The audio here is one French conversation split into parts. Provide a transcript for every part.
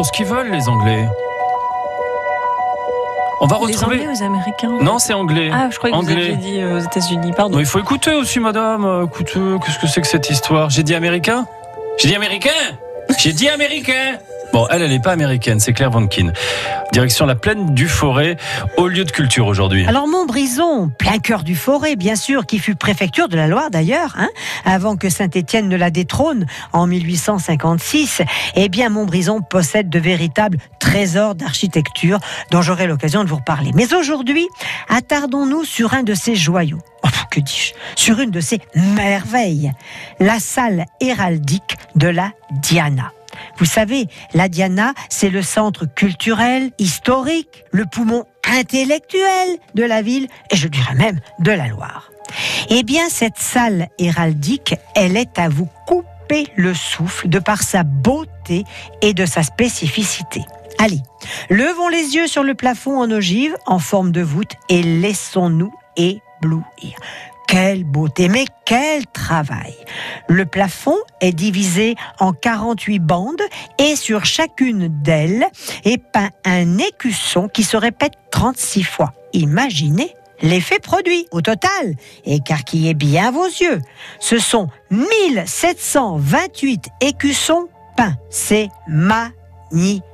font ce qu'ils veulent, les Anglais. On va Les retrouver. Anglais ou les Américains Non, c'est anglais. Ah, je croyais que vous Anglais. aviez dit euh, aux États-Unis. Pardon. Non, il faut écouter aussi, madame. Euh, Écoutez, qu'est-ce que c'est que cette histoire? J'ai dit américain? J'ai dit américain? J'ai dit américain Bon, elle, elle n'est pas américaine, c'est Claire Vankin. Direction la plaine du Forêt, au lieu de culture aujourd'hui. Alors Montbrison, plein cœur du Forêt, bien sûr, qui fut préfecture de la Loire d'ailleurs, hein, avant que Saint-Étienne ne la détrône en 1856, eh bien Montbrison possède de véritables trésors d'architecture dont j'aurai l'occasion de vous reparler. Mais aujourd'hui, attardons-nous sur un de ces joyaux. Oh, que dis-je? Sur une de ces merveilles, la salle héraldique de la Diana. Vous savez, la Diana, c'est le centre culturel, historique, le poumon intellectuel de la ville et je dirais même de la Loire. Eh bien, cette salle héraldique, elle est à vous couper le souffle de par sa beauté et de sa spécificité. Allez, levons les yeux sur le plafond en ogive en forme de voûte et laissons-nous éblouir. Quelle beauté, mais quel travail Le plafond est divisé en 48 bandes et sur chacune d'elles est peint un écusson qui se répète 36 fois. Imaginez l'effet produit au total. Écarquillez bien vos yeux. Ce sont 1728 écussons peints. C'est magnifique.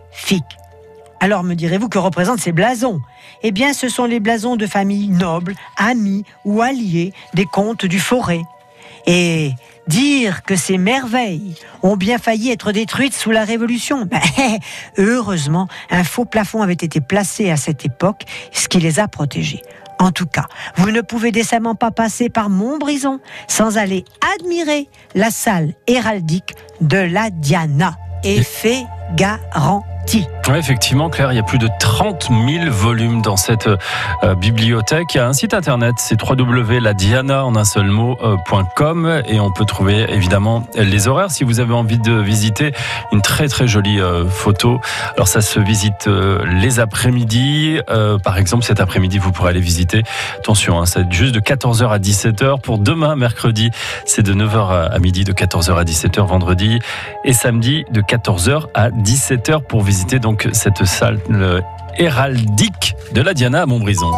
Alors me direz-vous que représentent ces blasons? Eh bien, ce sont les blasons de familles nobles, amis ou alliés des comtes du forêt. Et dire que ces merveilles ont bien failli être détruites sous la Révolution, ben, heureusement, un faux plafond avait été placé à cette époque, ce qui les a protégés. En tout cas, vous ne pouvez décemment pas passer par Montbrison sans aller admirer la salle héraldique de la Diana. Effet garanti. Ouais, effectivement, Claire, il y a plus de 30 000 volumes dans cette euh, bibliothèque. Il y a un site internet, c'est www.ladiana en un seul mot euh, et on peut trouver évidemment les horaires si vous avez envie de visiter une très très jolie euh, photo. Alors ça se visite les après-midi. Par exemple, cet après-midi, vous pourrez aller visiter. Attention, hein, c'est juste de 14h à 17h. Pour demain, mercredi, c'est de 9h à midi, de 14h à 17h vendredi et samedi de 14h à 17h pour visiter cette salle héraldique de la Diana à Montbrison.